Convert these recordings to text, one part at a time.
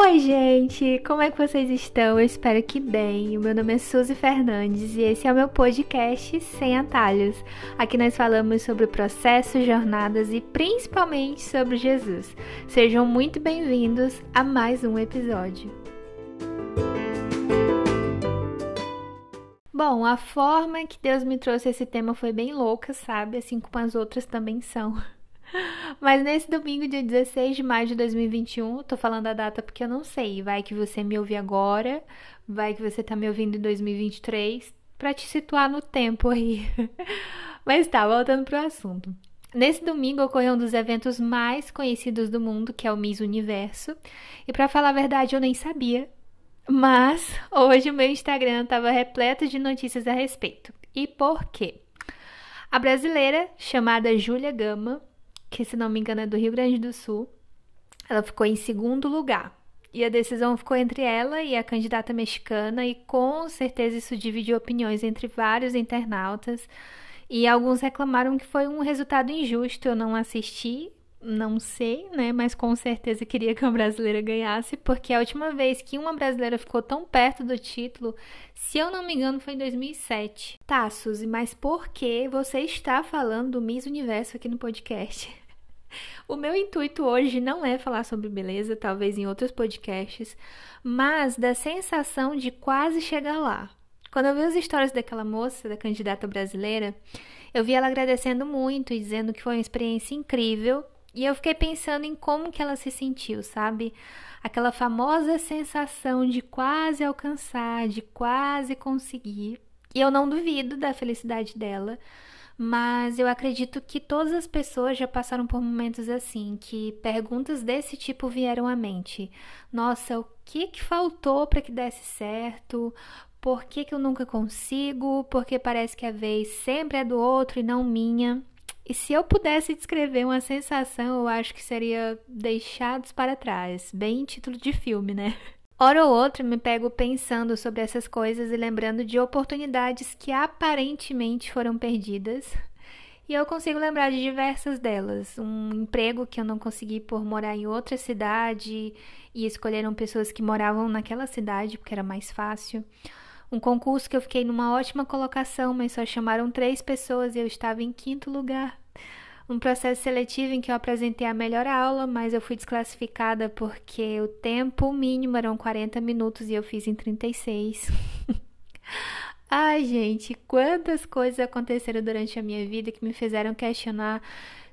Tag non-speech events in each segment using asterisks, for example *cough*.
Oi, gente! Como é que vocês estão? Eu espero que bem. O meu nome é Suzy Fernandes e esse é o meu podcast Sem Atalhos. Aqui nós falamos sobre processos, jornadas e principalmente sobre Jesus. Sejam muito bem-vindos a mais um episódio. Bom, a forma que Deus me trouxe esse tema foi bem louca, sabe? Assim como as outras também são. *laughs* Mas nesse domingo, dia 16 de maio de 2021, tô falando a data porque eu não sei. Vai que você me ouve agora, vai que você tá me ouvindo em 2023, para te situar no tempo aí. *laughs* Mas tá, voltando pro assunto. Nesse domingo ocorreu um dos eventos mais conhecidos do mundo, que é o Miss Universo. E para falar a verdade, eu nem sabia. Mas hoje o meu Instagram estava repleto de notícias a respeito. E por quê? A brasileira chamada Júlia Gama que se não me engano é do Rio Grande do Sul. Ela ficou em segundo lugar. E a decisão ficou entre ela e a candidata mexicana, e com certeza isso dividiu opiniões entre vários internautas. E alguns reclamaram que foi um resultado injusto. Eu não assisti, não sei, né? Mas com certeza queria que uma brasileira ganhasse, porque a última vez que uma brasileira ficou tão perto do título, se eu não me engano, foi em 2007. Tá, Suzy, mas por que você está falando do Miss Universo aqui no podcast? *laughs* O meu intuito hoje não é falar sobre beleza, talvez em outros podcasts, mas da sensação de quase chegar lá. Quando eu vi as histórias daquela moça, da candidata brasileira, eu vi ela agradecendo muito e dizendo que foi uma experiência incrível e eu fiquei pensando em como que ela se sentiu, sabe? Aquela famosa sensação de quase alcançar, de quase conseguir. E eu não duvido da felicidade dela, mas eu acredito que todas as pessoas já passaram por momentos assim, que perguntas desse tipo vieram à mente. Nossa, o que que faltou para que desse certo? Por que, que eu nunca consigo? Porque parece que a vez sempre é do outro e não minha. E se eu pudesse descrever uma sensação, eu acho que seria deixados para trás, bem título de filme, né? *laughs* Hora ou outra me pego pensando sobre essas coisas e lembrando de oportunidades que aparentemente foram perdidas. E eu consigo lembrar de diversas delas. Um emprego que eu não consegui por morar em outra cidade e escolheram pessoas que moravam naquela cidade porque era mais fácil um concurso que eu fiquei numa ótima colocação, mas só chamaram três pessoas e eu estava em quinto lugar. Um processo seletivo em que eu apresentei a melhor aula, mas eu fui desclassificada porque o tempo mínimo eram 40 minutos e eu fiz em 36. *laughs* Ai, gente, quantas coisas aconteceram durante a minha vida que me fizeram questionar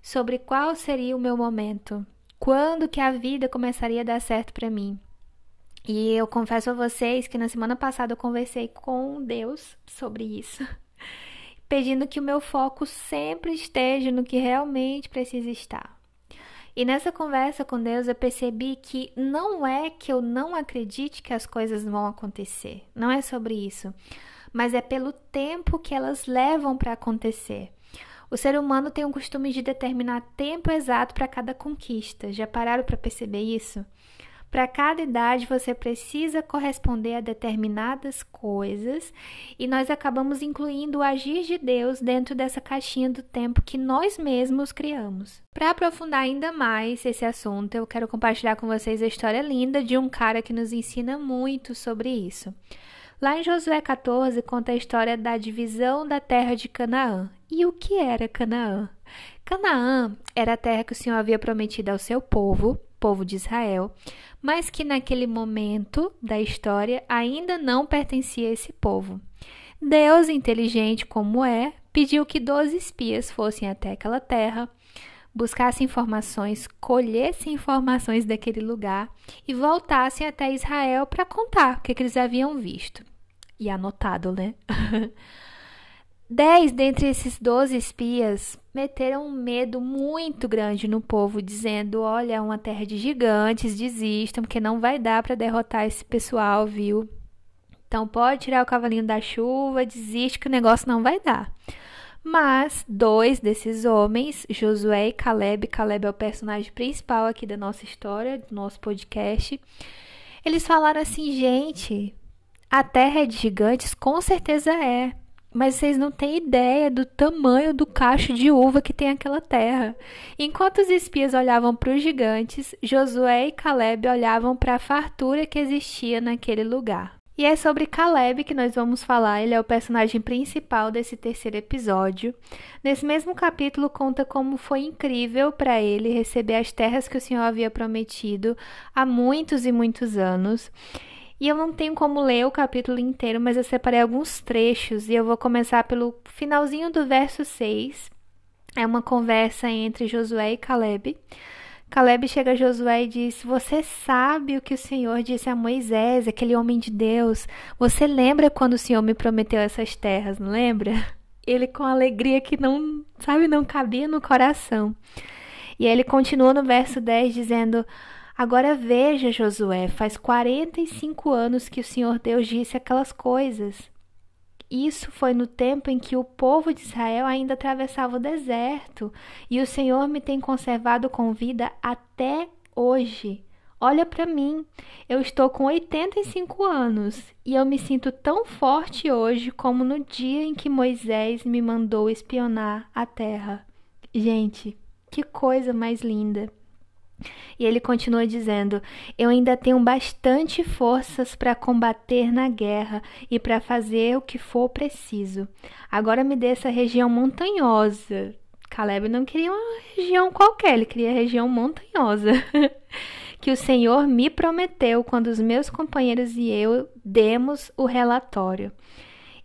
sobre qual seria o meu momento. Quando que a vida começaria a dar certo para mim? E eu confesso a vocês que na semana passada eu conversei com Deus sobre isso, *laughs* pedindo que o meu foco sempre esteja no que realmente precisa estar. E nessa conversa com Deus eu percebi que não é que eu não acredite que as coisas vão acontecer, não é sobre isso, mas é pelo tempo que elas levam para acontecer. O ser humano tem o costume de determinar tempo exato para cada conquista. Já pararam para perceber isso? Para cada idade você precisa corresponder a determinadas coisas e nós acabamos incluindo o agir de Deus dentro dessa caixinha do tempo que nós mesmos criamos. Para aprofundar ainda mais esse assunto, eu quero compartilhar com vocês a história linda de um cara que nos ensina muito sobre isso. Lá em Josué 14 conta a história da divisão da terra de Canaã. E o que era Canaã? Canaã era a terra que o Senhor havia prometido ao seu povo, povo de Israel, mas que naquele momento da história ainda não pertencia a esse povo. Deus, inteligente como é, pediu que doze espias fossem até aquela terra, buscassem informações, colhessem informações daquele lugar e voltassem até Israel para contar o que, que eles haviam visto. E anotado, né? *laughs* Dez dentre esses doze espias meteram um medo muito grande no povo, dizendo: Olha, é uma terra de gigantes, desistam, porque não vai dar para derrotar esse pessoal, viu? Então pode tirar o cavalinho da chuva, desiste que o negócio não vai dar. Mas dois desses homens, Josué e Caleb, Caleb é o personagem principal aqui da nossa história, do nosso podcast, eles falaram assim: gente, a terra é de gigantes? Com certeza é. Mas vocês não têm ideia do tamanho do cacho de uva que tem aquela terra. Enquanto os espias olhavam para os gigantes, Josué e Caleb olhavam para a fartura que existia naquele lugar. E é sobre Caleb que nós vamos falar, ele é o personagem principal desse terceiro episódio. Nesse mesmo capítulo, conta como foi incrível para ele receber as terras que o Senhor havia prometido há muitos e muitos anos. E eu não tenho como ler o capítulo inteiro, mas eu separei alguns trechos e eu vou começar pelo finalzinho do verso 6. É uma conversa entre Josué e Caleb. Caleb chega a Josué e diz: Você sabe o que o Senhor disse a Moisés, aquele homem de Deus? Você lembra quando o Senhor me prometeu essas terras, não lembra? *laughs* Ele com alegria que não, sabe, não cabia no coração. E aí ele continua no verso 10 dizendo: Agora veja, Josué, faz 45 anos que o Senhor Deus disse aquelas coisas. Isso foi no tempo em que o povo de Israel ainda atravessava o deserto, e o Senhor me tem conservado com vida até hoje. Olha para mim, eu estou com 85 anos e eu me sinto tão forte hoje como no dia em que Moisés me mandou espionar a terra. Gente, que coisa mais linda! E ele continua dizendo: Eu ainda tenho bastante forças para combater na guerra e para fazer o que for preciso. Agora me dê essa região montanhosa. Caleb não queria uma região qualquer, ele queria região montanhosa. *laughs* que o Senhor me prometeu quando os meus companheiros e eu demos o relatório.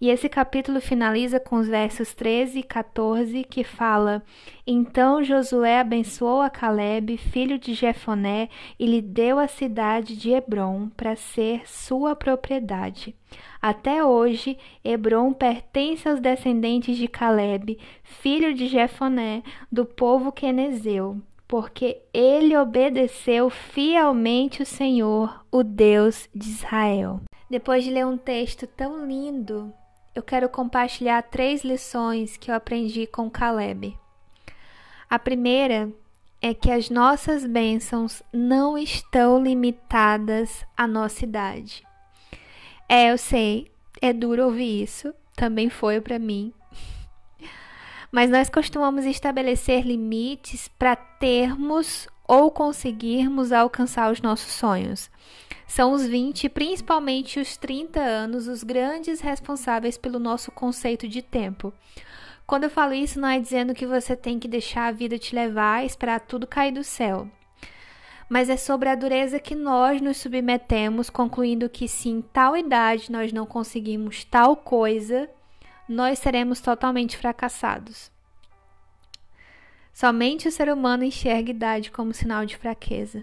E esse capítulo finaliza com os versos 13 e 14 que fala: Então Josué abençoou a Caleb, filho de Jefoné, e lhe deu a cidade de Hebron para ser sua propriedade. Até hoje, Hebron pertence aos descendentes de Caleb, filho de Jefoné, do povo quenezeu, porque ele obedeceu fielmente o Senhor, o Deus de Israel. Depois de ler um texto tão lindo, eu quero compartilhar três lições que eu aprendi com Caleb. A primeira é que as nossas bênçãos não estão limitadas à nossa idade. É, eu sei, é duro ouvir isso, também foi para mim. *laughs* Mas nós costumamos estabelecer limites para termos ou conseguirmos alcançar os nossos sonhos. São os 20, principalmente os 30 anos, os grandes responsáveis pelo nosso conceito de tempo. Quando eu falo isso, não é dizendo que você tem que deixar a vida te levar e esperar tudo cair do céu. Mas é sobre a dureza que nós nos submetemos, concluindo que se em tal idade nós não conseguimos tal coisa, nós seremos totalmente fracassados. Somente o ser humano enxerga idade como sinal de fraqueza.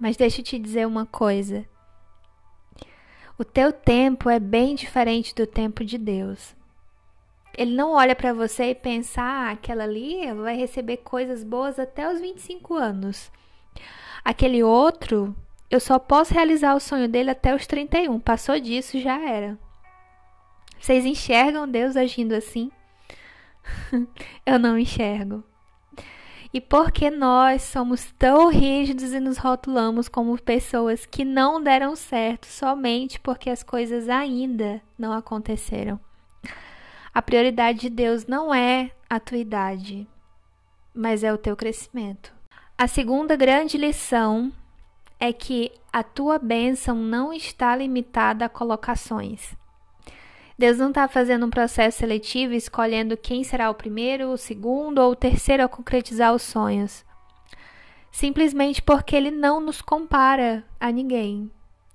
Mas deixa eu te dizer uma coisa. O teu tempo é bem diferente do tempo de Deus. Ele não olha para você e pensa, ah, aquela ali vai receber coisas boas até os 25 anos. Aquele outro, eu só posso realizar o sonho dele até os 31. Passou disso, já era. Vocês enxergam Deus agindo assim? *laughs* eu não enxergo. E porque nós somos tão rígidos e nos rotulamos como pessoas que não deram certo somente porque as coisas ainda não aconteceram. A prioridade de Deus não é a tua idade, mas é o teu crescimento. A segunda grande lição é que a tua bênção não está limitada a colocações. Deus não está fazendo um processo seletivo escolhendo quem será o primeiro, o segundo ou o terceiro a concretizar os sonhos. Simplesmente porque Ele não nos compara a ninguém,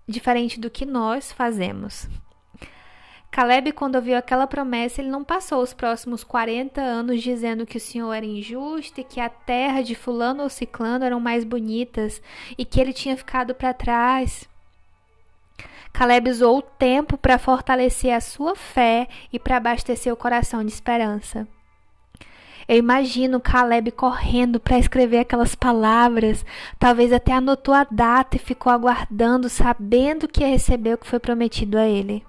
diferente do que nós fazemos. Caleb, quando ouviu aquela promessa, ele não passou os próximos 40 anos dizendo que o Senhor era injusto e que a terra de Fulano ou Ciclano eram mais bonitas e que ele tinha ficado para trás. Caleb usou o tempo para fortalecer a sua fé e para abastecer o coração de esperança. Eu imagino Caleb correndo para escrever aquelas palavras, talvez até anotou a data e ficou aguardando, sabendo que ia receber o que foi prometido a ele.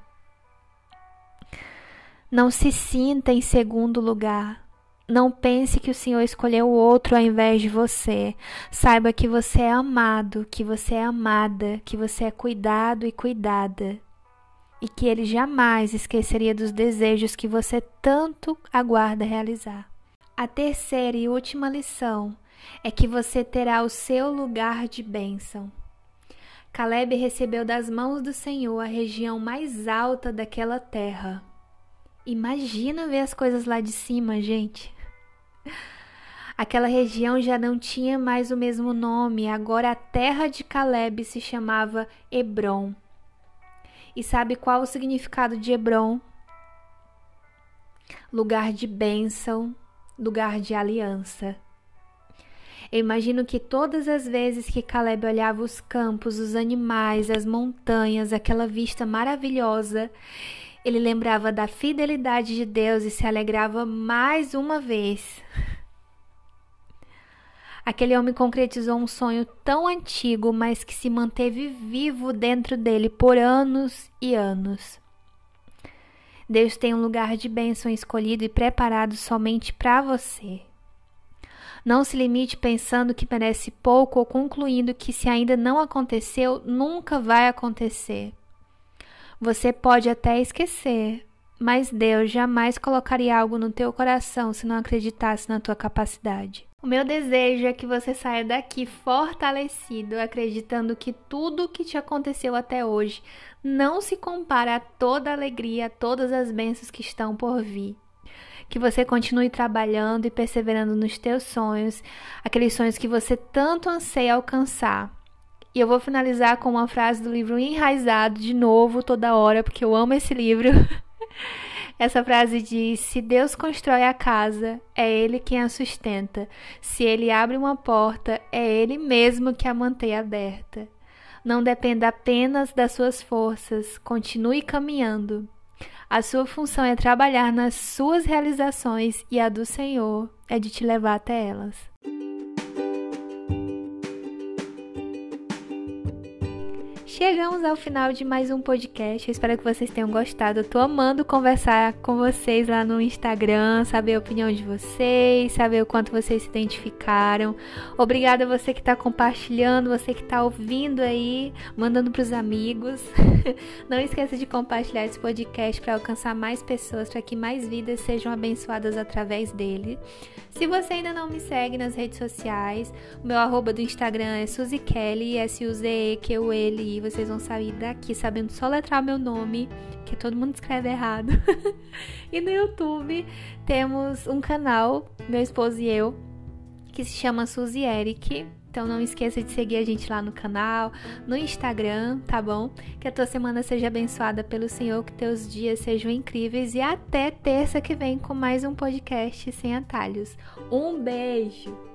Não se sinta em segundo lugar. Não pense que o Senhor escolheu outro ao invés de você. Saiba que você é amado, que você é amada, que você é cuidado e cuidada. e que ele jamais esqueceria dos desejos que você tanto aguarda realizar. A terceira e última lição é que você terá o seu lugar de bênção. Caleb recebeu das mãos do Senhor a região mais alta daquela terra. Imagina ver as coisas lá de cima, gente. Aquela região já não tinha mais o mesmo nome, agora a terra de Caleb se chamava Hebron. E sabe qual o significado de Hebron? Lugar de bênção, lugar de aliança. Eu imagino que todas as vezes que Caleb olhava os campos, os animais, as montanhas, aquela vista maravilhosa, ele lembrava da fidelidade de Deus e se alegrava mais uma vez. Aquele homem concretizou um sonho tão antigo, mas que se manteve vivo dentro dele por anos e anos. Deus tem um lugar de bênção escolhido e preparado somente para você. Não se limite pensando que merece pouco ou concluindo que se ainda não aconteceu, nunca vai acontecer. Você pode até esquecer, mas Deus jamais colocaria algo no teu coração se não acreditasse na tua capacidade. O meu desejo é que você saia daqui fortalecido, acreditando que tudo que te aconteceu até hoje não se compara a toda a alegria, a todas as bênçãos que estão por vir que você continue trabalhando e perseverando nos teus sonhos, aqueles sonhos que você tanto anseia alcançar. E eu vou finalizar com uma frase do livro Enraizado, de novo, toda hora, porque eu amo esse livro. *laughs* Essa frase diz: Se Deus constrói a casa, é Ele quem a sustenta. Se Ele abre uma porta, é Ele mesmo que a mantém aberta. Não dependa apenas das suas forças, continue caminhando. A sua função é trabalhar nas suas realizações e a do Senhor é de te levar até elas. Chegamos ao final de mais um podcast. Eu espero que vocês tenham gostado. Eu tô amando conversar com vocês lá no Instagram, saber a opinião de vocês, saber o quanto vocês se identificaram. Obrigada a você que está compartilhando, você que está ouvindo aí, mandando para os amigos. *laughs* *laughs* Não esqueça de compartilhar esse podcast para alcançar mais pessoas, para que mais vidas sejam abençoadas através dele. Se você ainda não me segue nas redes sociais, o meu arroba do Instagram é Suzy Kelly, S-U-Z-E-Q-U-L-I vocês vão sair daqui sabendo só letrar meu nome, que todo mundo escreve errado. *laughs* e no YouTube temos um canal, meu esposo e eu, que se chama Suzy Eric. Então não esqueça de seguir a gente lá no canal, no Instagram, tá bom? Que a tua semana seja abençoada pelo Senhor, que teus dias sejam incríveis e até terça que vem com mais um podcast sem atalhos. Um beijo!